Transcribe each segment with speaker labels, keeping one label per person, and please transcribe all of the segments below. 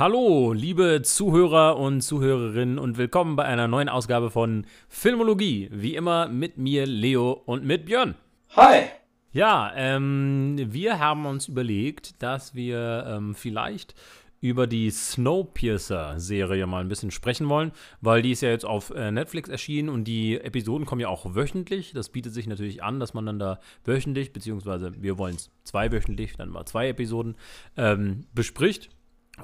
Speaker 1: Hallo, liebe Zuhörer und Zuhörerinnen und willkommen bei einer neuen Ausgabe von Filmologie. Wie immer mit mir, Leo und mit Björn.
Speaker 2: Hi.
Speaker 1: Ja, ähm, wir haben uns überlegt, dass wir ähm, vielleicht über die Snowpiercer-Serie mal ein bisschen sprechen wollen, weil die ist ja jetzt auf äh, Netflix erschienen und die Episoden kommen ja auch wöchentlich. Das bietet sich natürlich an, dass man dann da wöchentlich, beziehungsweise wir wollen es zweiwöchentlich, dann mal zwei Episoden ähm, bespricht.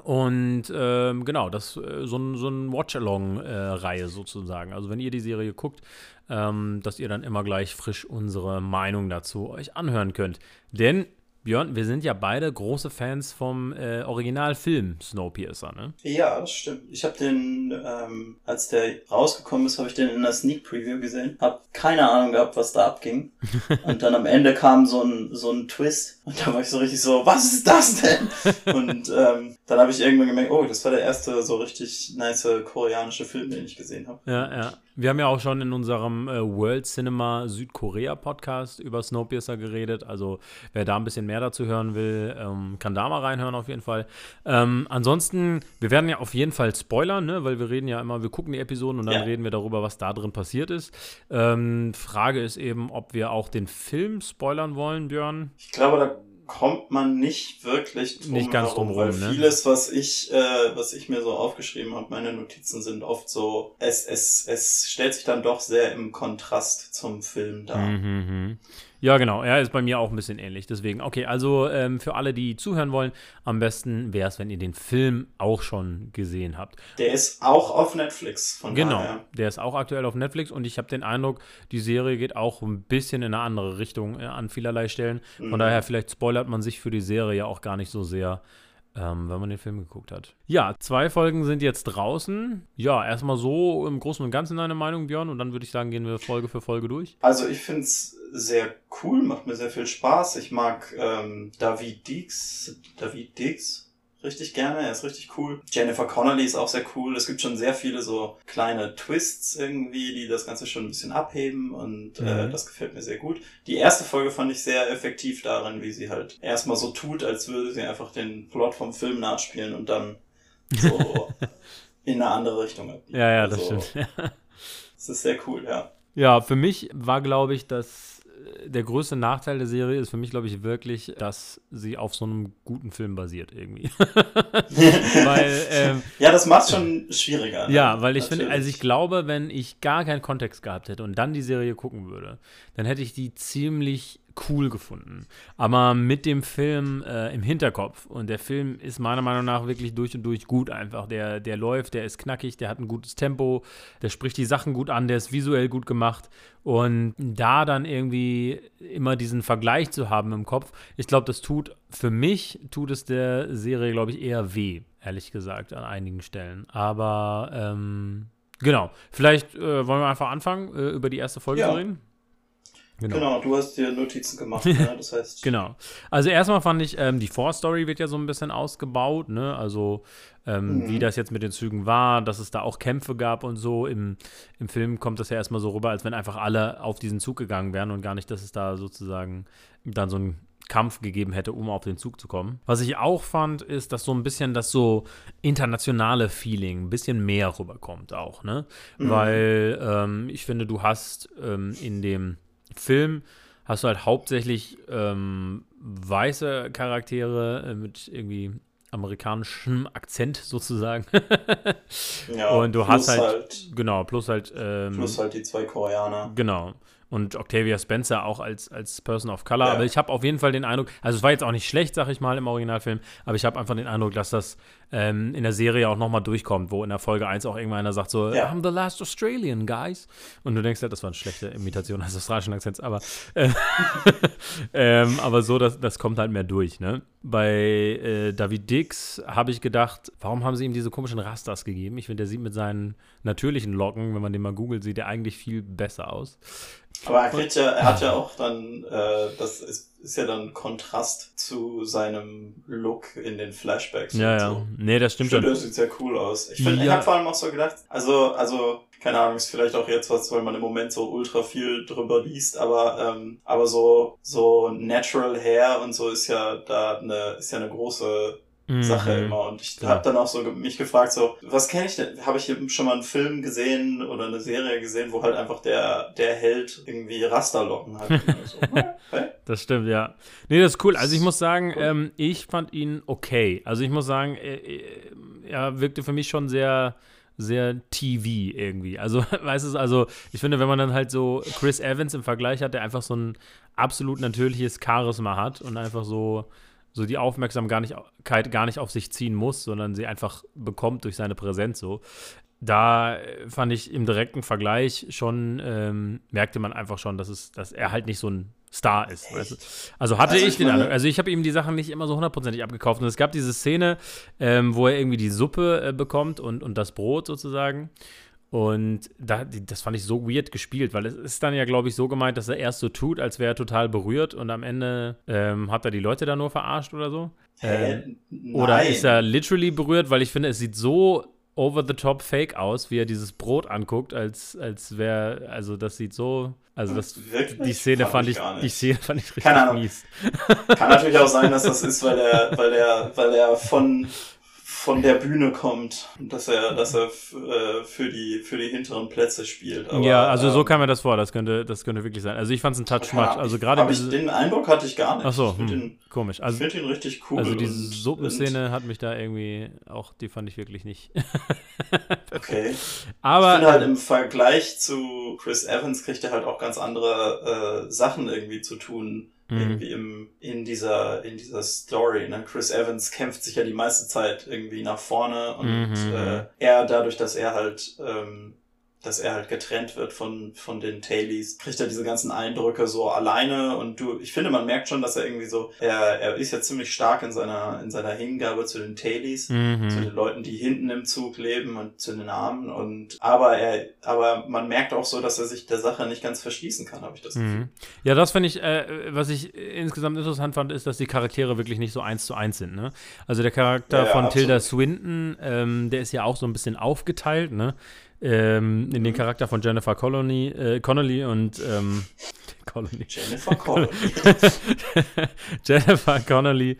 Speaker 1: Und ähm, genau, das äh, so ein, so ein Watch-Along-Reihe äh, sozusagen. Also wenn ihr die Serie guckt, ähm, dass ihr dann immer gleich frisch unsere Meinung dazu euch anhören könnt. Denn Björn, wir sind ja beide große Fans vom äh, Originalfilm Snowpiercer, ne?
Speaker 2: Ja, das stimmt. Ich habe den, ähm, als der rausgekommen ist, habe ich den in der Sneak Preview gesehen. Hab keine Ahnung gehabt, was da abging. und dann am Ende kam so ein, so ein Twist und da war ich so richtig so, was ist das denn? und ähm, dann habe ich irgendwann gemerkt, oh, das war der erste so richtig nice koreanische Film, den ich gesehen habe.
Speaker 1: Ja, ja. Wir haben ja auch schon in unserem äh, World Cinema Südkorea Podcast über Snowpiercer geredet. Also wer da ein bisschen mehr dazu hören will, ähm, kann da mal reinhören auf jeden Fall. Ähm, ansonsten, wir werden ja auf jeden Fall spoilern, ne? weil wir reden ja immer, wir gucken die Episoden und dann ja. reden wir darüber, was da drin passiert ist. Ähm, Frage ist eben, ob wir auch den Film spoilern wollen, Björn.
Speaker 2: Ich glaube, da kommt man nicht wirklich
Speaker 1: drum nicht ganz herum, weil
Speaker 2: ne? vieles, was ich, äh, was ich mir so aufgeschrieben habe, meine Notizen sind oft so, es, es, es stellt sich dann doch sehr im Kontrast zum Film dar.
Speaker 1: Mhm, mhm. Ja, genau. Er ist bei mir auch ein bisschen ähnlich. Deswegen, okay, also ähm, für alle, die zuhören wollen, am besten wäre es, wenn ihr den Film auch schon gesehen habt.
Speaker 2: Der ist auch auf Netflix, von
Speaker 1: Genau,
Speaker 2: daher.
Speaker 1: der ist auch aktuell auf Netflix und ich habe den Eindruck, die Serie geht auch ein bisschen in eine andere Richtung äh, an vielerlei Stellen. Von mhm. daher, vielleicht spoilert man sich für die Serie ja auch gar nicht so sehr ähm, wenn man den Film geguckt hat. Ja, zwei Folgen sind jetzt draußen. Ja, erstmal so im Großen und Ganzen deine Meinung, Björn, und dann würde ich sagen, gehen wir Folge für Folge durch.
Speaker 2: Also ich finde es sehr cool, macht mir sehr viel Spaß. Ich mag ähm, David Dix, David Dix, richtig gerne, er ist richtig cool. Jennifer Connolly ist auch sehr cool. Es gibt schon sehr viele so kleine Twists irgendwie, die das Ganze schon ein bisschen abheben und äh, mhm. äh, das gefällt mir sehr gut. Die erste Folge fand ich sehr effektiv darin, wie sie halt erstmal so tut, als würde sie einfach den Plot vom Film nachspielen und dann so in eine andere Richtung
Speaker 1: abbiegen. Ja, ja, das also, stimmt.
Speaker 2: das ist sehr cool, ja.
Speaker 1: Ja, für mich war, glaube ich, dass der größte Nachteil der Serie ist für mich, glaube ich, wirklich, dass sie auf so einem guten Film basiert irgendwie.
Speaker 2: weil, ähm, ja, das macht es schon schwieriger.
Speaker 1: Ne? Ja, weil ich finde, also ich glaube, wenn ich gar keinen Kontext gehabt hätte und dann die Serie gucken würde, dann hätte ich die ziemlich cool gefunden. Aber mit dem Film äh, im Hinterkopf. Und der Film ist meiner Meinung nach wirklich durch und durch gut einfach. Der, der läuft, der ist knackig, der hat ein gutes Tempo, der spricht die Sachen gut an, der ist visuell gut gemacht. Und da dann irgendwie immer diesen Vergleich zu haben im Kopf, ich glaube, das tut für mich, tut es der Serie, glaube ich, eher weh, ehrlich gesagt, an einigen Stellen. Aber ähm, genau, vielleicht äh, wollen wir einfach anfangen, äh, über die erste Folge ja. zu reden.
Speaker 2: Genau. genau. du hast dir Notizen gemacht, ne? das heißt.
Speaker 1: genau. Also erstmal fand ich, ähm, die Vorstory wird ja so ein bisschen ausgebaut, ne? Also ähm, mhm. wie das jetzt mit den Zügen war, dass es da auch Kämpfe gab und so. Im, Im Film kommt das ja erstmal so rüber, als wenn einfach alle auf diesen Zug gegangen wären und gar nicht, dass es da sozusagen dann so ein Kampf gegeben hätte, um auf den Zug zu kommen. Was ich auch fand, ist, dass so ein bisschen das so internationale Feeling ein bisschen mehr rüberkommt auch, ne? Mhm. Weil ähm, ich finde, du hast ähm, in dem Film hast du halt hauptsächlich ähm, weiße Charaktere äh, mit irgendwie amerikanischem Akzent sozusagen. ja, und du hast halt, halt, genau, plus halt
Speaker 2: ähm, plus halt die zwei Koreaner.
Speaker 1: Genau und Octavia Spencer auch als, als Person of Color. Ja. Aber ich habe auf jeden Fall den Eindruck, also es war jetzt auch nicht schlecht, sag ich mal, im Originalfilm, aber ich habe einfach den Eindruck, dass das ähm, in der Serie auch nochmal durchkommt, wo in der Folge 1 auch irgendwann einer sagt so, ja. I'm the last Australian, guys. Und du denkst ja, das war eine schlechte Imitation des australischen Akzents, aber, äh, ähm, aber so, das, das kommt halt mehr durch, ne? Bei äh, David Dix habe ich gedacht, warum haben sie ihm diese komischen Rastas gegeben? Ich finde, der sieht mit seinen natürlichen Locken, wenn man den mal googelt, sieht er eigentlich viel besser aus.
Speaker 2: Aber er, kriegt ja, er hat ja auch dann, äh, das ist, ist ja dann Kontrast zu seinem Look in den Flashbacks.
Speaker 1: Ja, ja. So. Nee, das stimmt
Speaker 2: ich finde, Das sieht sehr cool aus. Ich, find, ja. ich habe vor allem auch so gedacht, also, also, keine Ahnung, ist vielleicht auch jetzt was, weil man im Moment so ultra viel drüber liest, aber, ähm, aber so, so Natural Hair und so ist ja da eine, ist ja eine große mhm. Sache immer. Und ich ja. habe dann auch so mich gefragt, so, was kenne ich denn? Habe ich schon mal einen Film gesehen oder eine Serie gesehen, wo halt einfach der, der Held irgendwie Rasterlocken hat? so,
Speaker 1: okay. Das stimmt, ja. Nee, das ist cool. Also ich muss sagen, cool. ähm, ich fand ihn okay. Also ich muss sagen, er, er wirkte für mich schon sehr sehr TV irgendwie. Also, weißt du, also ich finde, wenn man dann halt so Chris Evans im Vergleich hat, der einfach so ein absolut natürliches Charisma hat und einfach so, so die Aufmerksamkeit gar nicht auf sich ziehen muss, sondern sie einfach bekommt durch seine Präsenz so. Da fand ich im direkten Vergleich schon, ähm, merkte man einfach schon, dass, es, dass er halt nicht so ein Star ist. Weißt du? Also hatte also ich, ich den Eindruck. Also ich habe ihm die Sachen nicht immer so hundertprozentig abgekauft. Und es gab diese Szene, ähm, wo er irgendwie die Suppe äh, bekommt und, und das Brot sozusagen. Und da, das fand ich so weird gespielt, weil es ist dann ja, glaube ich, so gemeint, dass er erst so tut, als wäre er total berührt und am Ende ähm, hat er die Leute da nur verarscht oder so. Ähm, oder ist er literally berührt, weil ich finde, es sieht so over-the-top fake aus, wie er dieses Brot anguckt, als, als wäre, also das sieht so, also das, Wirklich? die Szene fand, fand ich, die Szene fand ich richtig Keine Ahnung. mies.
Speaker 2: Kann natürlich auch sein, dass das ist, weil er, weil er, weil er von, von der Bühne kommt, dass er, dass er äh, für die für die hinteren Plätze spielt.
Speaker 1: Aber, ja, also ähm, so kam mir das vor. Das könnte das könnte wirklich sein. Also ich fand es ein Touch Match. Also gerade
Speaker 2: diese... den Eindruck hatte ich gar nicht.
Speaker 1: Ach so, hm, den, komisch.
Speaker 2: Also, ich finde ihn richtig cool.
Speaker 1: Also diese Suppenszene hat mich da irgendwie auch, die fand ich wirklich nicht.
Speaker 2: okay. Aber ich finde halt im Vergleich zu Chris Evans kriegt er halt auch ganz andere äh, Sachen irgendwie zu tun mhm. irgendwie im, in dieser, in dieser Story. Ne? Chris Evans kämpft sich ja die meiste Zeit irgendwie nach vorne und mhm. äh, er dadurch, dass er halt ähm, dass er halt getrennt wird von, von den Tailies, kriegt er diese ganzen Eindrücke so alleine und du, ich finde, man merkt schon, dass er irgendwie so, er, er ist ja ziemlich stark in seiner, in seiner Hingabe zu den Tailies, mhm. zu den Leuten, die hinten im Zug leben und zu den Armen und, aber er, aber man merkt auch so, dass er sich der Sache nicht ganz verschließen kann, habe ich das Gefühl. Mhm.
Speaker 1: Ja, das finde ich, äh, was ich insgesamt interessant fand, ist, dass die Charaktere wirklich nicht so eins zu eins sind, ne? Also der Charakter ja, ja, von absolut. Tilda Swinton, ähm, der ist ja auch so ein bisschen aufgeteilt, ne? Ähm, in den. Charakter von Jennifer Connolly, äh, Connolly und ähm,
Speaker 2: Connolly. Jennifer Connolly.
Speaker 1: Jennifer Connolly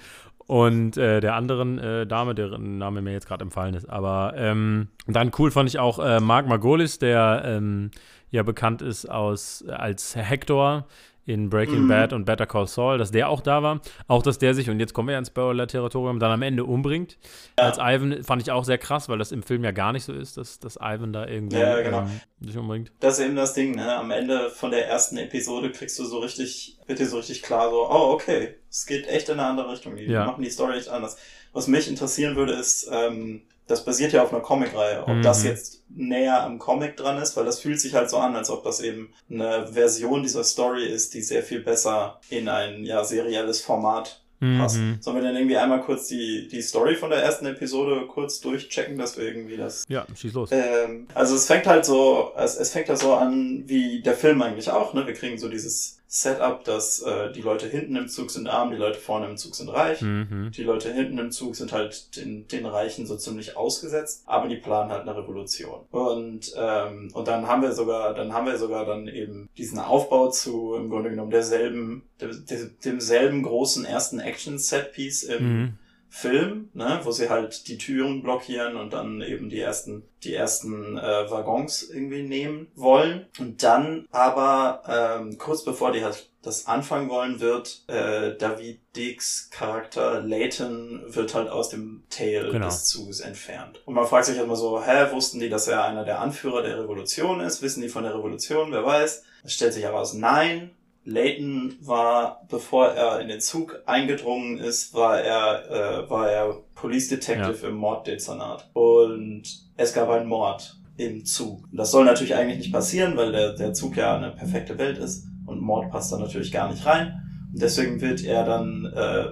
Speaker 1: und äh, der anderen äh, Dame, deren Name mir jetzt gerade empfallen ist. Aber ähm, dann cool fand ich auch äh, Mark Margolis, der ähm, ja bekannt ist aus als Hector in Breaking mhm. Bad und Better Call Saul, dass der auch da war. Auch, dass der sich, und jetzt kommen wir ja ins Spoiler-Territorium, dann am Ende umbringt. Ja. Als Ivan fand ich auch sehr krass, weil das im Film ja gar nicht so ist, dass, dass Ivan da irgendwie
Speaker 2: ja, genau. ähm,
Speaker 1: sich umbringt.
Speaker 2: Das ist eben das Ding, ne? Am Ende von der ersten Episode kriegst du so richtig, wird dir so richtig klar, so, oh, okay, es geht echt in eine andere Richtung. Die ja. machen die Story echt anders. Was mich interessieren würde, ist, ähm, das basiert ja auf einer Comicreihe. Ob mhm. das jetzt näher am Comic dran ist, weil das fühlt sich halt so an, als ob das eben eine Version dieser Story ist, die sehr viel besser in ein ja serielles Format passt. Mhm. Sollen wir dann irgendwie einmal kurz die, die Story von der ersten Episode kurz durchchecken, dass wir irgendwie das.
Speaker 1: Ja, schieß los.
Speaker 2: Ähm, also es fängt halt so, es, es fängt halt so an wie der Film eigentlich auch, ne? Wir kriegen so dieses Setup, dass äh, die Leute hinten im Zug sind arm, die Leute vorne im Zug sind reich. Mhm. Die Leute hinten im Zug sind halt den, den Reichen so ziemlich ausgesetzt, aber die planen halt eine Revolution. Und ähm, und dann haben wir sogar, dann haben wir sogar dann eben diesen Aufbau zu im Grunde genommen derselben, dem, demselben großen ersten Action-Set-Piece im mhm Film, ne, wo sie halt die Türen blockieren und dann eben die ersten, die ersten äh, Waggons irgendwie nehmen wollen. Und dann aber ähm, kurz bevor die halt das anfangen wollen, wird äh, David Dicks Charakter Layton wird halt aus dem Tail genau. des Zuges entfernt. Und man fragt sich halt mal so, hä, wussten die, dass er einer der Anführer der Revolution ist? Wissen die von der Revolution? Wer weiß? Es stellt sich heraus, nein, Layton war, bevor er in den Zug eingedrungen ist, war er, äh, war er Police Detective ja. im Morddezernat. Und es gab einen Mord im Zug. Das soll natürlich eigentlich nicht passieren, weil der, der Zug ja eine perfekte Welt ist und Mord passt da natürlich gar nicht rein. Und deswegen wird er dann, äh,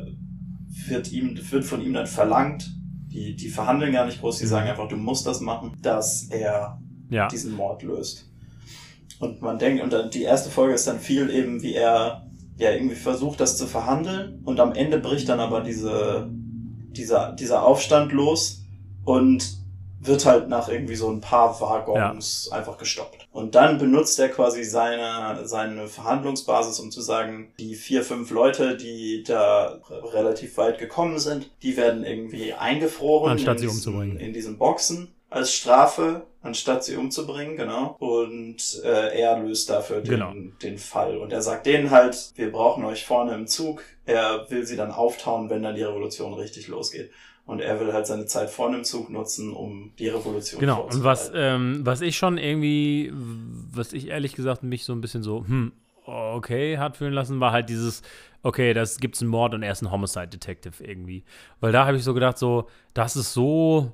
Speaker 2: wird ihm, wird von ihm dann verlangt, die, die verhandeln gar nicht groß, die mhm. sagen einfach, du musst das machen, dass er ja. diesen Mord löst. Und man denkt, und dann die erste Folge ist dann viel eben, wie er ja irgendwie versucht, das zu verhandeln. Und am Ende bricht dann aber diese, dieser, dieser Aufstand los. Und wird halt nach irgendwie so ein paar Waggons ja. einfach gestoppt. Und dann benutzt er quasi seine, seine Verhandlungsbasis, um zu sagen, die vier, fünf Leute, die da relativ weit gekommen sind, die werden irgendwie eingefroren
Speaker 1: Anstatt sie umzubringen.
Speaker 2: in diesen Boxen als Strafe, anstatt sie umzubringen, genau. Und äh, er löst dafür den, genau. den Fall. Und er sagt denen halt, wir brauchen euch vorne im Zug. Er will sie dann auftauen, wenn dann die Revolution richtig losgeht. Und er will halt seine Zeit vorne im Zug nutzen, um die Revolution
Speaker 1: Genau, und was, ähm, was ich schon irgendwie, was ich ehrlich gesagt mich so ein bisschen so, hm, okay, hat fühlen lassen, war halt dieses, okay, das gibt's einen Mord und er ist ein Homicide Detective irgendwie. Weil da habe ich so gedacht, so, das ist so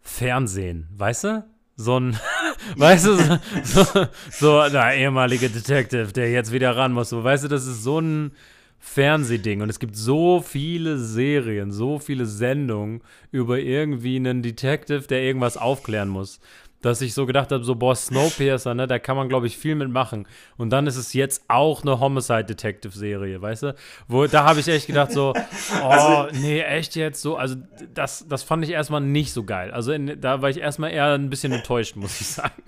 Speaker 1: Fernsehen, weißt du? So ein, weißt du, so, so, so der ehemalige Detective, der jetzt wieder ran muss. So, weißt du, das ist so ein Fernsehding und es gibt so viele Serien, so viele Sendungen über irgendwie einen Detective, der irgendwas aufklären muss dass ich so gedacht habe, so, boah, Snowpiercer, ne, da kann man, glaube ich, viel mitmachen. Und dann ist es jetzt auch eine Homicide-Detective-Serie, weißt du? Wo, da habe ich echt gedacht, so, oh, also, nee, echt jetzt so, also das, das fand ich erstmal nicht so geil. Also in, da war ich erstmal eher ein bisschen enttäuscht, muss ich sagen.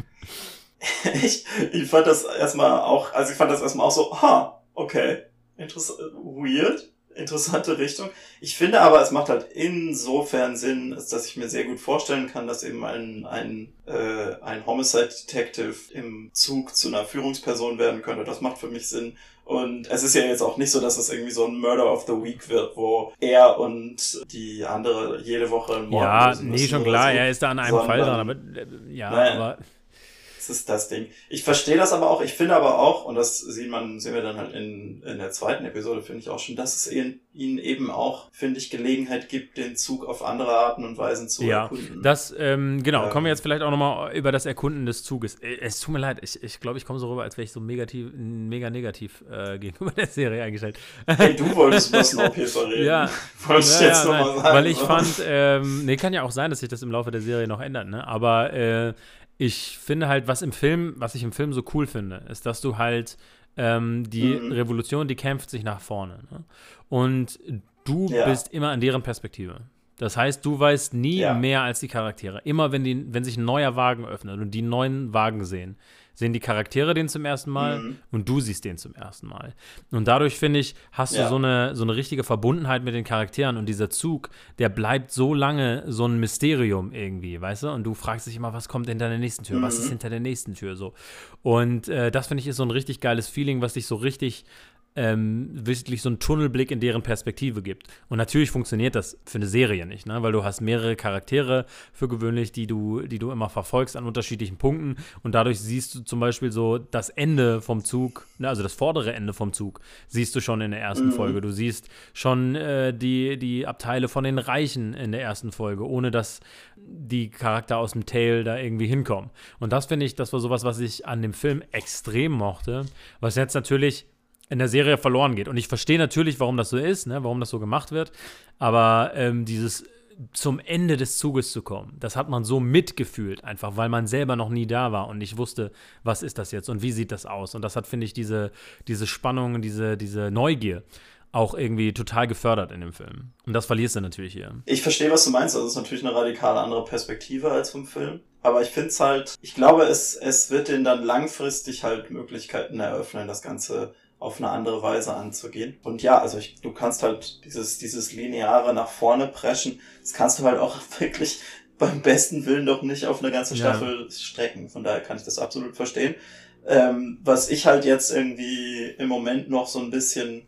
Speaker 2: ich, ich fand das erstmal auch, also ich fand das erstmal auch so, ha, okay, interessant, weird interessante Richtung. Ich finde aber, es macht halt insofern Sinn, dass ich mir sehr gut vorstellen kann, dass eben ein, ein, äh, ein Homicide Detective im Zug zu einer Führungsperson werden könnte. Das macht für mich Sinn. Und es ist ja jetzt auch nicht so, dass es irgendwie so ein Murder of the Week wird, wo er und die andere jede Woche einen
Speaker 1: Mord Ja, nee, schon klar, so, er ist da an einem Fall dran, aber äh, ja, naja. aber
Speaker 2: ist das Ding. Ich verstehe das aber auch. Ich finde aber auch, und das sieht man, sehen wir dann halt in, in der zweiten Episode, finde ich auch schon, dass es ihnen, ihnen eben auch, finde ich, Gelegenheit gibt, den Zug auf andere Arten und Weisen zu ja, erkunden.
Speaker 1: Das, ähm, genau, ähm, kommen wir jetzt vielleicht auch nochmal über das Erkunden des Zuges. Äh, es tut mir leid, ich glaube, ich, glaub, ich komme so rüber, als wäre ich so negativ, mega negativ äh, gegenüber der Serie eingestellt.
Speaker 2: Hey, du wolltest über Snowpiercer reden.
Speaker 1: Ja.
Speaker 2: Wolltest
Speaker 1: ja, jetzt ja, nochmal sagen. Weil ich fand, ähm, nee, kann ja auch sein, dass sich das im Laufe der Serie noch ändert, ne? Aber äh, ich finde halt, was im Film, was ich im Film so cool finde, ist, dass du halt ähm, die mhm. Revolution, die kämpft sich nach vorne. Ne? Und du ja. bist immer an deren Perspektive. Das heißt, du weißt nie ja. mehr als die Charaktere. Immer wenn, die, wenn sich ein neuer Wagen öffnet und die neuen Wagen sehen, sehen die Charaktere den zum ersten Mal mhm. und du siehst den zum ersten Mal. Und dadurch, finde ich, hast ja. du so eine, so eine richtige Verbundenheit mit den Charakteren und dieser Zug, der bleibt so lange so ein Mysterium irgendwie, weißt du? Und du fragst dich immer, was kommt hinter der nächsten Tür? Mhm. Was ist mhm. hinter der nächsten Tür so? Und äh, das, finde ich, ist so ein richtig geiles Feeling, was dich so richtig ähm, wirklich so einen Tunnelblick in deren Perspektive gibt. Und natürlich funktioniert das für eine Serie nicht, ne? weil du hast mehrere Charaktere für gewöhnlich, die du, die du immer verfolgst an unterschiedlichen Punkten und dadurch siehst du zum Beispiel so das Ende vom Zug, ne? also das vordere Ende vom Zug, siehst du schon in der ersten mhm. Folge. Du siehst schon äh, die, die Abteile von den Reichen in der ersten Folge, ohne dass die Charakter aus dem Tail da irgendwie hinkommen. Und das finde ich, das war sowas, was ich an dem Film extrem mochte, was jetzt natürlich in der Serie verloren geht. Und ich verstehe natürlich, warum das so ist, ne, warum das so gemacht wird. Aber ähm, dieses zum Ende des Zuges zu kommen, das hat man so mitgefühlt, einfach weil man selber noch nie da war und nicht wusste, was ist das jetzt und wie sieht das aus. Und das hat, finde ich, diese, diese Spannung, diese, diese Neugier auch irgendwie total gefördert in dem Film. Und das verlierst du natürlich hier.
Speaker 2: Ich verstehe, was du meinst. Das ist natürlich eine radikal andere Perspektive als vom Film. Aber ich finde es halt, ich glaube, es, es wird denen dann langfristig halt Möglichkeiten eröffnen, das Ganze auf eine andere Weise anzugehen. Und ja, also ich, du kannst halt dieses, dieses lineare nach vorne preschen, das kannst du halt auch wirklich beim besten Willen doch nicht auf eine ganze Staffel ja. strecken. Von daher kann ich das absolut verstehen. Ähm, was ich halt jetzt irgendwie im Moment noch so ein bisschen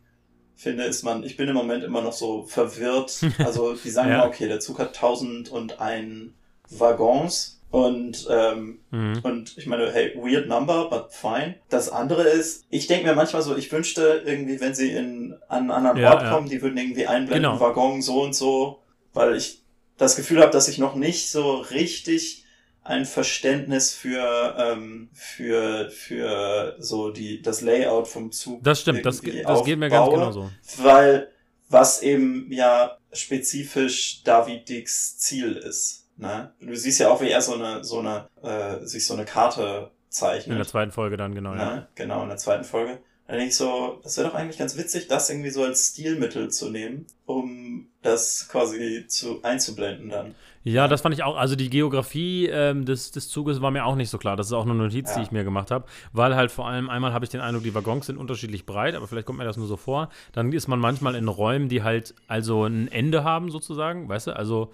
Speaker 2: finde, ist man, ich bin im Moment immer noch so verwirrt. Also die sagen ja. okay, der Zug hat 1001 Waggons und, ähm, mhm. und ich meine, hey, weird number, but fine. Das andere ist, ich denke mir manchmal so, ich wünschte irgendwie, wenn sie in, an einen anderen ja, Ort ja. kommen, die würden irgendwie einblenden, genau. Waggon so und so, weil ich das Gefühl habe, dass ich noch nicht so richtig ein Verständnis für ähm, für für so die das Layout vom Zug.
Speaker 1: Das stimmt, das, das geht mir ganz genauso.
Speaker 2: Weil was eben ja spezifisch David Dicks Ziel ist. Ne? Du siehst ja auch, wie er so eine, so eine, äh, sich so eine Karte zeichnet.
Speaker 1: In der zweiten Folge dann, genau,
Speaker 2: ne? ja. Genau, in der zweiten Folge. Dann denke ich so, das wäre doch eigentlich ganz witzig, das irgendwie so als Stilmittel zu nehmen, um das quasi zu einzublenden dann.
Speaker 1: Ja, das fand ich auch. Also die Geografie ähm, des, des Zuges war mir auch nicht so klar. Das ist auch eine Notiz, ja. die ich mir gemacht habe. Weil halt vor allem einmal habe ich den Eindruck, die Waggons sind unterschiedlich breit, aber vielleicht kommt mir das nur so vor. Dann ist man manchmal in Räumen, die halt also ein Ende haben, sozusagen, weißt du? Also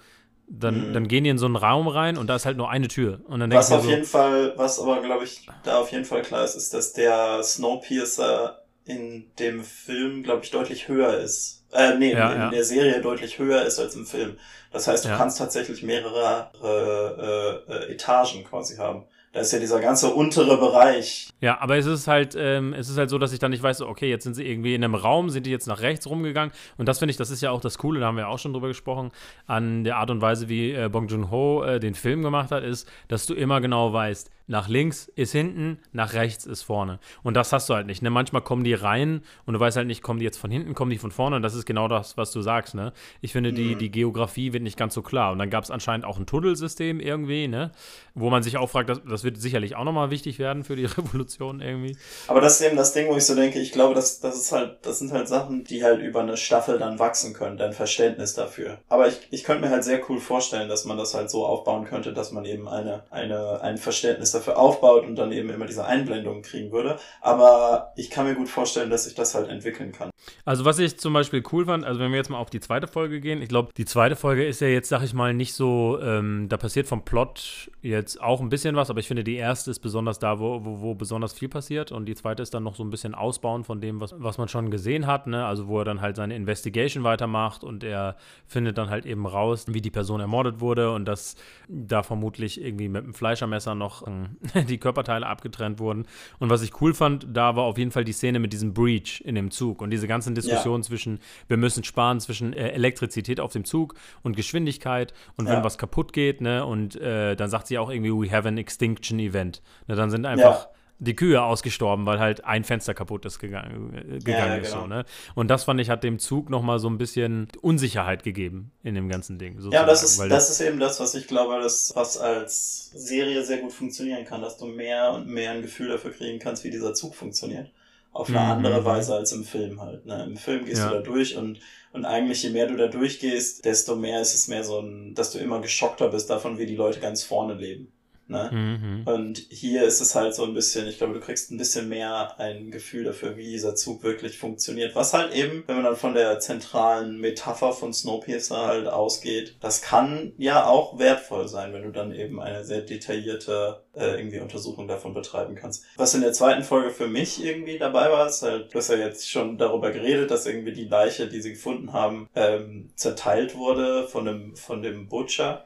Speaker 1: dann, mhm. dann gehen die in so einen Raum rein und da ist halt nur eine Tür. Und dann
Speaker 2: was auf so, jeden Fall, was aber glaube ich da auf jeden Fall klar ist, ist, dass der Snowpiercer in dem Film, glaube ich, deutlich höher ist. Äh, nee, ja, in, ja. der Serie deutlich höher ist als im Film. Das heißt, du ja. kannst tatsächlich mehrere äh, äh, Etagen quasi haben. Da ist ja dieser ganze untere Bereich.
Speaker 1: Ja, aber es ist halt, ähm, es ist halt so, dass ich dann nicht weiß, okay, jetzt sind sie irgendwie in einem Raum, sind die jetzt nach rechts rumgegangen. Und das finde ich, das ist ja auch das Coole, da haben wir auch schon drüber gesprochen, an der Art und Weise, wie äh, Bong Joon-ho äh, den Film gemacht hat, ist, dass du immer genau weißt, nach links ist hinten, nach rechts ist vorne. Und das hast du halt nicht. Ne? Manchmal kommen die rein und du weißt halt nicht, kommen die jetzt von hinten, kommen die von vorne. Und das ist genau das, was du sagst. Ne? Ich finde, die, mhm. die Geografie wird nicht ganz so klar. Und dann gab es anscheinend auch ein Tunnelsystem irgendwie, ne? wo man sich auch fragt, das, das wird sicherlich auch nochmal wichtig werden für die Revolution irgendwie.
Speaker 2: Aber das ist eben das Ding, wo ich so denke, ich glaube, das, das ist halt, das sind halt Sachen, die halt über eine Staffel dann wachsen können, dein Verständnis dafür. Aber ich, ich könnte mir halt sehr cool vorstellen, dass man das halt so aufbauen könnte, dass man eben eine, eine, ein Verständnis dafür aufbaut und dann eben immer diese Einblendungen kriegen würde. Aber ich kann mir gut vorstellen, dass sich das halt entwickeln kann.
Speaker 1: Also was ich zum Beispiel cool fand, also wenn wir jetzt mal auf die zweite Folge gehen, ich glaube, die zweite Folge ist ja jetzt, sag ich mal, nicht so, ähm, da passiert vom Plot jetzt auch ein bisschen was, aber ich finde, die erste ist besonders da, wo, wo, wo, besonders viel passiert und die zweite ist dann noch so ein bisschen Ausbauen von dem, was, was man schon gesehen hat, ne? also wo er dann halt seine Investigation weitermacht und er findet dann halt eben raus, wie die Person ermordet wurde und dass da vermutlich irgendwie mit einem Fleischermesser noch die Körperteile abgetrennt wurden. Und was ich cool fand, da war auf jeden Fall die Szene mit diesem Breach in dem Zug und diese ganzen Diskussionen ja. zwischen, wir müssen sparen zwischen äh, Elektrizität auf dem Zug und Geschwindigkeit und ja. wenn was kaputt geht, ne, und äh, dann sagt sie auch irgendwie, we have an extinction event. Ne, dann sind einfach die Kühe ausgestorben, weil halt ein Fenster kaputt ist gegangen, äh, gegangen ja, ist. Genau. So, ne? Und das fand ich, hat dem Zug nochmal so ein bisschen Unsicherheit gegeben in dem ganzen Ding.
Speaker 2: Ja, das ist, das ist eben das, was ich glaube, das, was als Serie sehr gut funktionieren kann, dass du mehr und mehr ein Gefühl dafür kriegen kannst, wie dieser Zug funktioniert. Auf eine mhm. andere Weise als im Film halt. Ne? Im Film gehst ja. du da durch und, und eigentlich je mehr du da durchgehst, desto mehr ist es mehr so ein, dass du immer geschockter bist davon, wie die Leute ganz vorne leben. Ne? Mhm. Und hier ist es halt so ein bisschen, ich glaube, du kriegst ein bisschen mehr ein Gefühl dafür, wie dieser Zug wirklich funktioniert. Was halt eben, wenn man dann von der zentralen Metapher von Snowpiercer halt ausgeht, das kann ja auch wertvoll sein, wenn du dann eben eine sehr detaillierte äh, irgendwie Untersuchung davon betreiben kannst. Was in der zweiten Folge für mich irgendwie dabei war, ist halt, du hast ja jetzt schon darüber geredet, dass irgendwie die Leiche, die sie gefunden haben, ähm, zerteilt wurde von dem, von dem Butcher.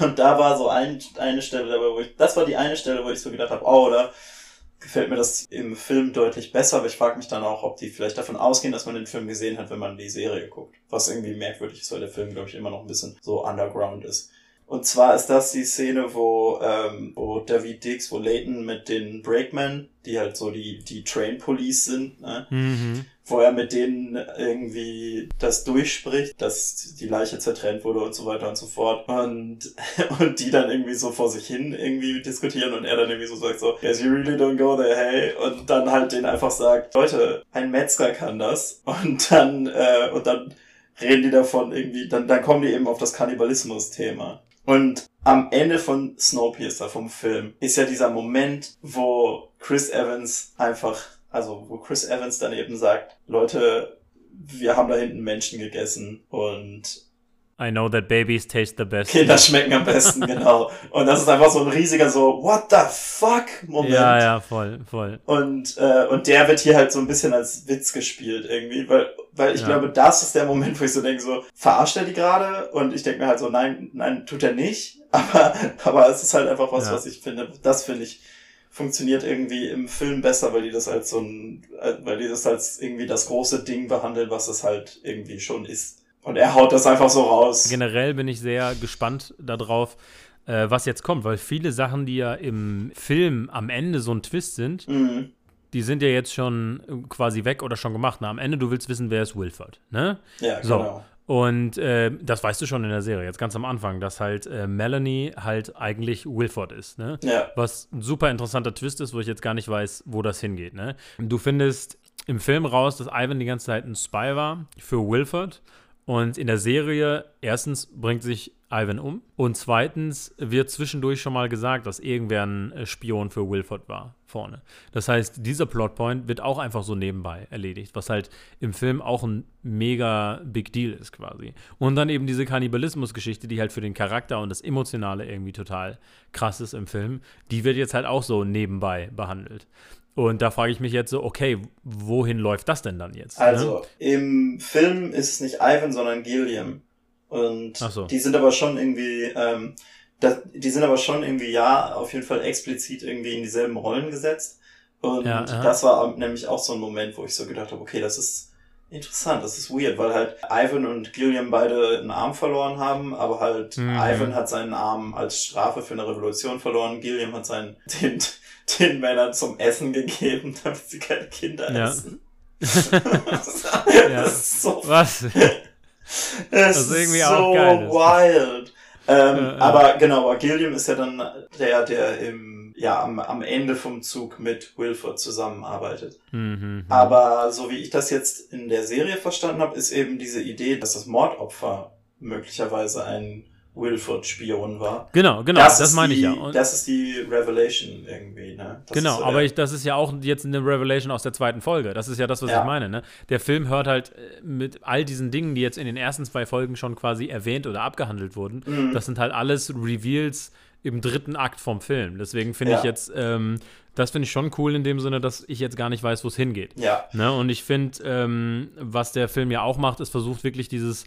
Speaker 2: Und da war so ein, eine Stelle dabei, wo ich, das war die eine Stelle, wo ich so gedacht habe, oh, oder gefällt mir das im Film deutlich besser, aber ich frage mich dann auch, ob die vielleicht davon ausgehen, dass man den Film gesehen hat, wenn man die Serie guckt. Was irgendwie merkwürdig ist, weil der Film, glaube ich, immer noch ein bisschen so underground ist. Und zwar ist das die Szene, wo, ähm, wo David Dix, wo Leighton mit den Breakmen, die halt so die, die Train Police sind, ne? Mhm. wo er mit denen irgendwie das durchspricht, dass die Leiche zertrennt wurde und so weiter und so fort. Und, und die dann irgendwie so vor sich hin irgendwie diskutieren und er dann irgendwie so sagt so, yes, you really don't go there, hey. Und dann halt denen einfach sagt, Leute, ein Metzger kann das. Und dann, äh, und dann reden die davon irgendwie, dann, dann kommen die eben auf das Kannibalismus-Thema. Und am Ende von Snowpiercer vom Film ist ja dieser Moment, wo Chris Evans einfach, also wo Chris Evans dann eben sagt, Leute, wir haben da hinten Menschen gegessen und
Speaker 1: I know that babies taste the best.
Speaker 2: Kinder schmecken am besten, genau. Und das ist einfach so ein riesiger so What the fuck Moment.
Speaker 1: Ja, ja, voll, voll.
Speaker 2: Und äh, und der wird hier halt so ein bisschen als Witz gespielt irgendwie, weil weil ich ja. glaube, das ist der Moment, wo ich so denke so verarscht er die gerade? Und ich denke mir halt so nein, nein, tut er nicht. Aber aber es ist halt einfach was, ja. was ich finde. Das finde ich funktioniert irgendwie im Film besser, weil die das als so ein, äh, weil die das als irgendwie das große Ding behandeln, was es halt irgendwie schon ist. Und er haut das einfach so raus.
Speaker 1: Generell bin ich sehr gespannt darauf, äh, was jetzt kommt, weil viele Sachen, die ja im Film am Ende so ein Twist sind, mhm. Die sind ja jetzt schon quasi weg oder schon gemacht. Na, am Ende, du willst wissen, wer ist Wilford, ne?
Speaker 2: Ja, so. genau.
Speaker 1: Und äh, das weißt du schon in der Serie, jetzt ganz am Anfang, dass halt äh, Melanie halt eigentlich Wilford ist, ne?
Speaker 2: Ja.
Speaker 1: Was ein super interessanter Twist ist, wo ich jetzt gar nicht weiß, wo das hingeht, ne? Du findest im Film raus, dass Ivan die ganze Zeit ein Spy war für Wilford. Und in der Serie, erstens bringt sich Ivan um und zweitens wird zwischendurch schon mal gesagt, dass irgendwer ein äh, Spion für Wilford war vorne. Das heißt, dieser Plotpoint wird auch einfach so nebenbei erledigt, was halt im Film auch ein mega Big Deal ist quasi. Und dann eben diese Kannibalismus-Geschichte, die halt für den Charakter und das Emotionale irgendwie total krass ist im Film, die wird jetzt halt auch so nebenbei behandelt. Und da frage ich mich jetzt so, okay, wohin läuft das denn dann jetzt?
Speaker 2: Ne? Also, ne? im Film ist es nicht Ivan, sondern Gilliam. Und so. die sind aber schon irgendwie, ähm, das, die sind aber schon irgendwie, ja, auf jeden Fall explizit irgendwie in dieselben Rollen gesetzt. Und ja, das war nämlich auch so ein Moment, wo ich so gedacht habe, okay, das ist interessant, das ist weird, weil halt Ivan und Gilliam beide einen Arm verloren haben, aber halt mhm. Ivan hat seinen Arm als Strafe für eine Revolution verloren, Gilliam hat seinen, den, den Männern zum Essen gegeben, damit sie keine Kinder ja. essen.
Speaker 1: ja. Das ist so. Was?
Speaker 2: Es das ist irgendwie so auch geil wild. Ähm, äh, äh. Aber genau, Gilliam ist ja dann der, der im, ja, am, am Ende vom Zug mit Wilford zusammenarbeitet. Mhm, mhm, aber so wie ich das jetzt in der Serie verstanden habe, ist eben diese Idee, dass das Mordopfer möglicherweise ein Wilford-Spion war.
Speaker 1: Genau, genau, das, das meine
Speaker 2: ich
Speaker 1: ja.
Speaker 2: Und das ist die Revelation irgendwie, ne?
Speaker 1: Das genau, so aber ich, das ist ja auch jetzt eine Revelation aus der zweiten Folge. Das ist ja das, was ja. ich meine, ne? Der Film hört halt äh, mit all diesen Dingen, die jetzt in den ersten zwei Folgen schon quasi erwähnt oder abgehandelt wurden, mhm. das sind halt alles Reveals im dritten Akt vom Film. Deswegen finde ja. ich jetzt, ähm, das finde ich schon cool in dem Sinne, dass ich jetzt gar nicht weiß, wo es hingeht.
Speaker 2: Ja.
Speaker 1: Ne? Und ich finde, ähm, was der Film ja auch macht, ist versucht wirklich dieses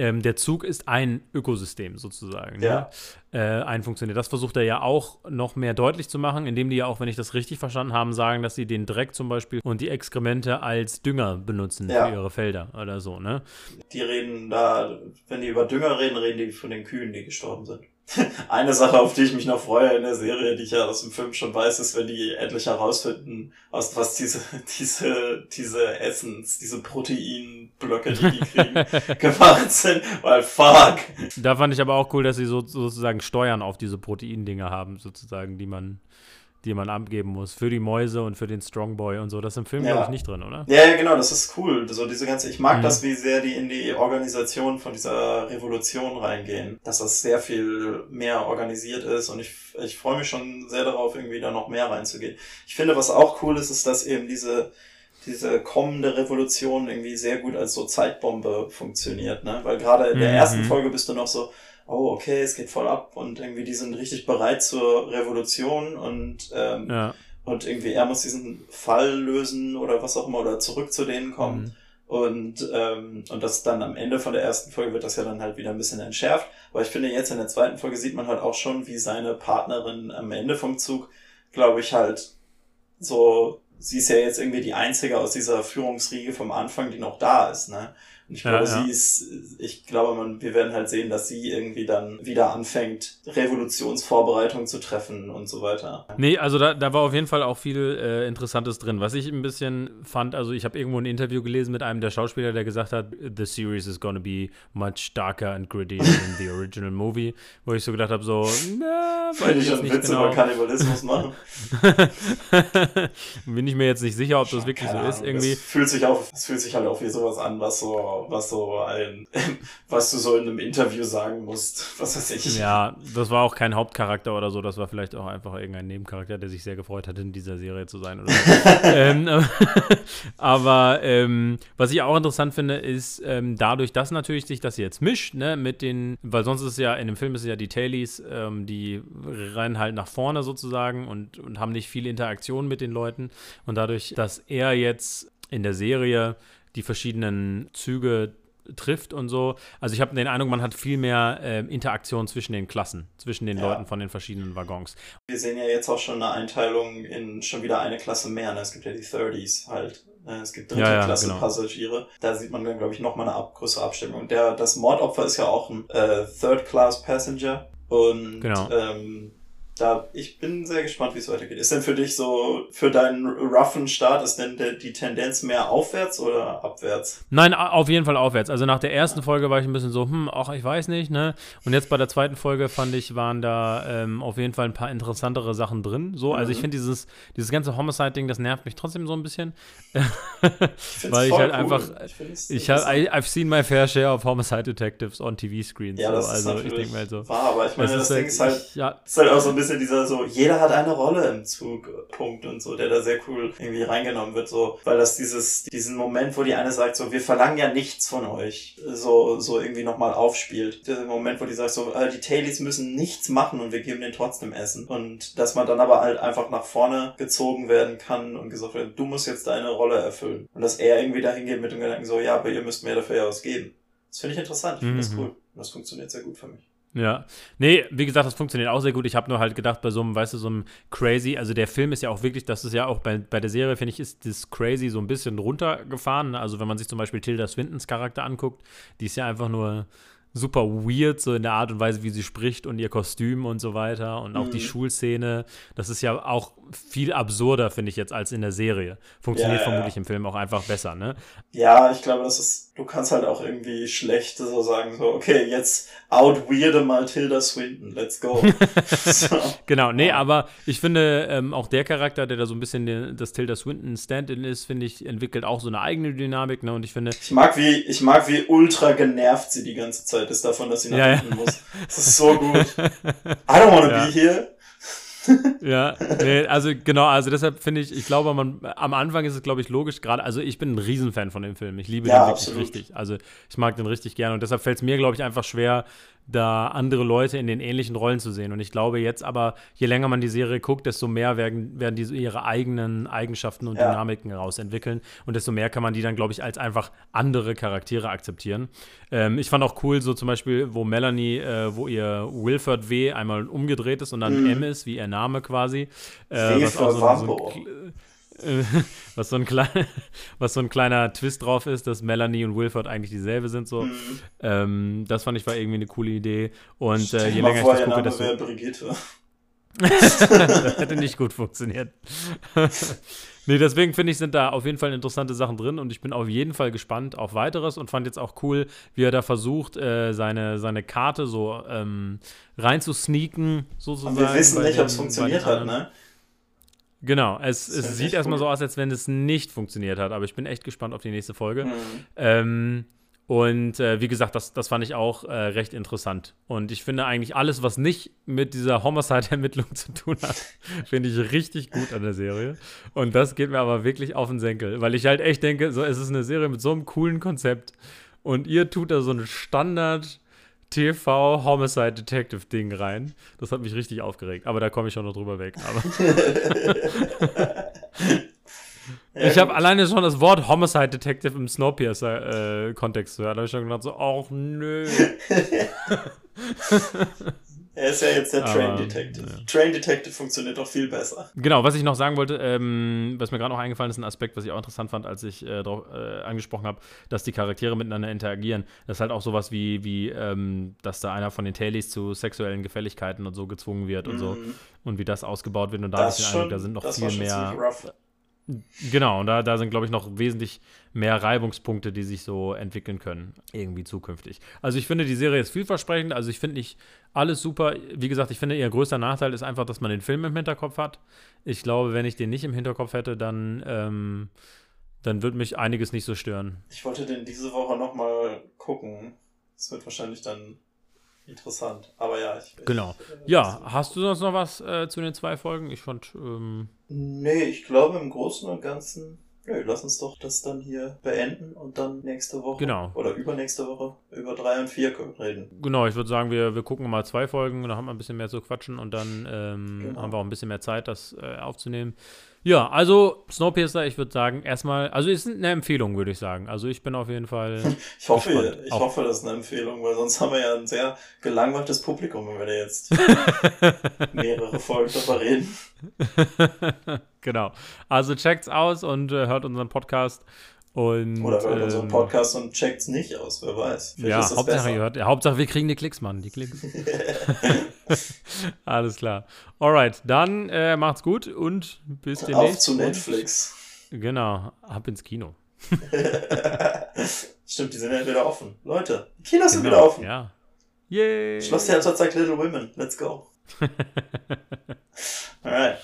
Speaker 1: ähm, der Zug ist ein Ökosystem sozusagen.
Speaker 2: Ne? Ja.
Speaker 1: Ne? Äh, ein funktioniert. Das versucht er ja auch noch mehr deutlich zu machen, indem die ja auch, wenn ich das richtig verstanden habe, sagen, dass sie den Dreck zum Beispiel und die Exkremente als Dünger benutzen ja. für ihre Felder oder so, ne?
Speaker 2: Die reden da, wenn die über Dünger reden, reden die von den Kühen, die gestorben sind. Eine Sache, auf die ich mich noch freue in der Serie, die ich ja aus dem Film schon weiß, ist, wenn die endlich herausfinden, aus was diese, diese, diese Essens, diese Proteinblöcke, die die kriegen, gemacht sind, weil fuck.
Speaker 1: Da fand ich aber auch cool, dass sie so, sozusagen Steuern auf diese Proteindinger haben, sozusagen, die man die man abgeben muss. Für die Mäuse und für den Strongboy und so. Das ist im Film, ja. glaube ich, nicht drin, oder?
Speaker 2: Ja, ja, genau, das ist cool. So diese ganze, ich mag mhm. das, wie sehr die in die Organisation von dieser Revolution reingehen. Dass das sehr viel mehr organisiert ist und ich, ich freue mich schon sehr darauf, irgendwie da noch mehr reinzugehen. Ich finde, was auch cool ist, ist, dass eben diese diese kommende Revolution irgendwie sehr gut als so Zeitbombe funktioniert, ne? Weil gerade in der mhm. ersten Folge bist du noch so, oh, okay, es geht voll ab und irgendwie die sind richtig bereit zur Revolution und, ähm, ja. und irgendwie er muss diesen Fall lösen oder was auch immer oder zurück zu denen kommen. Mhm. Und, ähm, und das dann am Ende von der ersten Folge wird das ja dann halt wieder ein bisschen entschärft. Aber ich finde, jetzt in der zweiten Folge sieht man halt auch schon, wie seine Partnerin am Ende vom Zug, glaube ich, halt so, sie ist ja jetzt irgendwie die einzige aus dieser Führungsriege vom Anfang, die noch da ist, ne? Ich glaube, ja, ja. sie ist, ich glaube, man, wir werden halt sehen, dass sie irgendwie dann wieder anfängt, Revolutionsvorbereitungen zu treffen und so weiter.
Speaker 1: Nee, also da, da war auf jeden Fall auch viel äh, Interessantes drin. Was ich ein bisschen fand, also ich habe irgendwo ein Interview gelesen mit einem der Schauspieler, der gesagt hat, the series is gonna be much darker and gritty than the original movie, wo ich so gedacht habe, so, na,
Speaker 2: weiß ich schon Witze genau. über Kannibalismus machen.
Speaker 1: Bin ich mir jetzt nicht sicher, ob das wirklich so ist irgendwie. Es
Speaker 2: fühlt sich auch, es fühlt sich halt auch wie sowas an, was so was so ein, was du so in einem Interview sagen musst, was weiß ich.
Speaker 1: Ja, das war auch kein Hauptcharakter oder so, das war vielleicht auch einfach irgendein Nebencharakter, der sich sehr gefreut hat, in dieser Serie zu sein oder so. ähm, aber ähm, was ich auch interessant finde, ist ähm, dadurch, dass natürlich sich das jetzt mischt, ne, mit den, weil sonst ist es ja, in dem Film ist es ja die Tailies, ähm, die rennen halt nach vorne sozusagen und, und haben nicht viel Interaktion mit den Leuten und dadurch, dass er jetzt in der Serie die verschiedenen Züge trifft und so. Also ich habe den Eindruck, man hat viel mehr äh, Interaktion zwischen den Klassen, zwischen den ja. Leuten von den verschiedenen Waggons.
Speaker 2: Wir sehen ja jetzt auch schon eine Einteilung in schon wieder eine Klasse mehr. Ne? Es gibt ja die 30s halt. Ne? Es gibt dritte ja, ja, Klasse genau. Passagiere. Da sieht man dann, glaube ich, nochmal eine ab größere Abstimmung. Und der, das Mordopfer ist ja auch ein äh, Third Class Passenger. Und
Speaker 1: genau.
Speaker 2: ähm, da, ich bin sehr gespannt, wie es weitergeht. Ist denn für dich so, für deinen roughen Start, ist denn die Tendenz mehr aufwärts oder abwärts?
Speaker 1: Nein, auf jeden Fall aufwärts. Also nach der ersten Folge war ich ein bisschen so, hm, ach, ich weiß nicht, ne? Und jetzt bei der zweiten Folge fand ich, waren da ähm, auf jeden Fall ein paar interessantere Sachen drin. So, also mhm. ich finde dieses, dieses ganze Homicide-Ding, das nervt mich trotzdem so ein bisschen. Weil ich halt cool. einfach, ich, ich habe, I've seen my fair share of Homicide Detectives on TV-Screens.
Speaker 2: Ja, das so. ist also ich denke mal so. Wahr, aber ich meine, das, das Ding ist halt, ich, ja. ist halt auch so ein bisschen bisschen dieser so, jeder hat eine Rolle im Zugpunkt und so, der da sehr cool irgendwie reingenommen wird, so, weil das dieses, diesen Moment, wo die eine sagt, so, wir verlangen ja nichts von euch, so, so irgendwie nochmal aufspielt. Der Moment, wo die sagt, so, äh, die Tailies müssen nichts machen und wir geben denen trotzdem Essen. Und dass man dann aber halt einfach nach vorne gezogen werden kann und gesagt wird, du musst jetzt deine Rolle erfüllen. Und dass er irgendwie dahin geht mit dem Gedanken so, ja, aber ihr müsst mir dafür ja was geben. Das finde ich interessant, ich finde mhm. das cool. Und das funktioniert sehr gut für mich.
Speaker 1: Ja. Nee, wie gesagt, das funktioniert auch sehr gut. Ich habe nur halt gedacht, bei so einem, weißt du, so einem Crazy, also der Film ist ja auch wirklich, das ist ja auch bei, bei der Serie, finde ich, ist das Crazy so ein bisschen runtergefahren. Also wenn man sich zum Beispiel Tilda Swintons Charakter anguckt, die ist ja einfach nur super weird, so in der Art und Weise, wie sie spricht und ihr Kostüm und so weiter und auch mhm. die Schulszene. Das ist ja auch viel absurder, finde ich jetzt, als in der Serie. Funktioniert ja, ja, vermutlich ja. im Film auch einfach besser, ne?
Speaker 2: Ja, ich glaube, das ist, du kannst halt auch irgendwie schlecht so sagen, so, okay, jetzt out weirde mal Tilda Swinton, let's go.
Speaker 1: so. Genau, nee, aber ich finde, ähm, auch der Charakter, der da so ein bisschen den, das Tilda Swinton Stand-in ist, finde ich, entwickelt auch so eine eigene Dynamik, ne? Und ich finde.
Speaker 2: Ich mag, wie, ich mag, wie ultra genervt sie die ganze Zeit ist davon, dass sie nach hinten muss. Das ist so gut. I don't wanna be here
Speaker 1: ja, nee, also genau, also deshalb finde ich, ich glaube, man am Anfang ist es, glaube ich, logisch, gerade, also ich bin ein Riesenfan von dem Film. Ich liebe ja, den wirklich absolut. richtig. Also ich mag den richtig gerne und deshalb fällt es mir, glaube ich, einfach schwer, da andere Leute in den ähnlichen Rollen zu sehen. Und ich glaube jetzt aber, je länger man die Serie guckt, desto mehr werden, werden die ihre eigenen Eigenschaften und ja. Dynamiken herausentwickeln. Und desto mehr kann man die dann, glaube ich, als einfach andere Charaktere akzeptieren. Ähm, ich fand auch cool, so zum Beispiel, wo Melanie, äh, wo ihr Wilford W. einmal umgedreht ist und dann mhm. M ist, wie ihr Name quasi. Äh, was auch so, so ein, was, so ein klein, was so ein kleiner Twist drauf ist, dass Melanie und Wilford eigentlich dieselbe sind. So. Mhm. Ähm, das fand ich war irgendwie eine coole Idee. Und äh, je länger vor, ich das gucke, desto. Brigitte. das hätte nicht gut funktioniert. nee, deswegen finde ich, sind da auf jeden Fall interessante Sachen drin und ich bin auf jeden Fall gespannt auf weiteres und fand jetzt auch cool, wie er da versucht, äh, seine, seine Karte so ähm, reinzusneaken, sozusagen.
Speaker 2: Aber wir wissen nicht, ob es funktioniert hat, ne?
Speaker 1: Genau, es, es sieht erstmal cool. so aus, als wenn es nicht funktioniert hat, aber ich bin echt gespannt auf die nächste Folge. Mhm. Ähm, und äh, wie gesagt, das, das fand ich auch äh, recht interessant. Und ich finde eigentlich alles, was nicht mit dieser Homicide-Ermittlung zu tun hat, finde ich richtig gut an der Serie. Und das geht mir aber wirklich auf den Senkel, weil ich halt echt denke, so, es ist eine Serie mit so einem coolen Konzept und ihr tut da so einen Standard TV Homicide Detective Ding rein. Das hat mich richtig aufgeregt, aber da komme ich schon noch drüber weg. ich habe alleine schon das Wort Homicide Detective im Snowpiercer-Kontext äh, gehört. Da habe ich schon gedacht, so, ach nö.
Speaker 2: Er ist ja jetzt der Train Detective. Ja. Train Detective funktioniert doch viel besser.
Speaker 1: Genau, was ich noch sagen wollte, ähm, was mir gerade noch eingefallen ist, ein Aspekt, was ich auch interessant fand, als ich äh, darauf äh, angesprochen habe, dass die Charaktere miteinander interagieren. Das ist halt auch sowas wie, wie ähm, dass da einer von den Tailies zu sexuellen Gefälligkeiten und so gezwungen wird mhm. und so. Mhm. Und wie das ausgebaut wird. Und da, ist schon, Eindruck, da sind noch viel mehr. Genau, und da, da sind, glaube ich, noch wesentlich mehr Reibungspunkte, die sich so entwickeln können, irgendwie zukünftig. Also ich finde, die Serie ist vielversprechend. Also ich finde nicht alles super. Wie gesagt, ich finde, ihr größter Nachteil ist einfach, dass man den Film im Hinterkopf hat. Ich glaube, wenn ich den nicht im Hinterkopf hätte, dann, ähm, dann würde mich einiges nicht so stören.
Speaker 2: Ich wollte den diese Woche nochmal gucken. Das wird wahrscheinlich dann interessant. Aber ja, ich.
Speaker 1: Genau. Ich, äh, ja, hast du sonst noch was äh, zu den zwei Folgen? Ich fand. Ähm
Speaker 2: nee, ich glaube im Großen und Ganzen. Nö, lass uns doch das dann hier beenden und dann nächste Woche
Speaker 1: genau.
Speaker 2: oder übernächste Woche über drei und vier reden.
Speaker 1: Genau, ich würde sagen, wir, wir gucken mal zwei Folgen, dann haben wir ein bisschen mehr zu quatschen und dann ähm, genau. haben wir auch ein bisschen mehr Zeit, das äh, aufzunehmen. Ja, also Snowpiercer, ich würde sagen, erstmal, also ist eine Empfehlung, würde ich sagen. Also ich bin auf jeden Fall.
Speaker 2: ich hoffe, ich hoffe, das ist eine Empfehlung, weil sonst haben wir ja ein sehr gelangweiltes Publikum, wenn wir da jetzt mehrere Folgen darüber reden.
Speaker 1: genau. Also checkt's aus und äh, hört unseren Podcast. Und,
Speaker 2: Oder hört
Speaker 1: ähm,
Speaker 2: unseren Podcast und checkt's nicht aus, wer weiß. Vielleicht
Speaker 1: Ja, Hauptsache, hört, ja, Hauptsache, wir kriegen die Klicks, Mann, die Klicks. Alles klar. Alright, dann äh, macht's gut und bis demnächst.
Speaker 2: Auf zu Netflix.
Speaker 1: Genau, ab ins Kino.
Speaker 2: Stimmt, die sind ja wieder offen. Leute, die Kinos sind
Speaker 1: Genau,
Speaker 2: wieder offen.
Speaker 1: Ja. Yay.
Speaker 2: Schlosstheater zeigt Little Women. Let's go. Alright.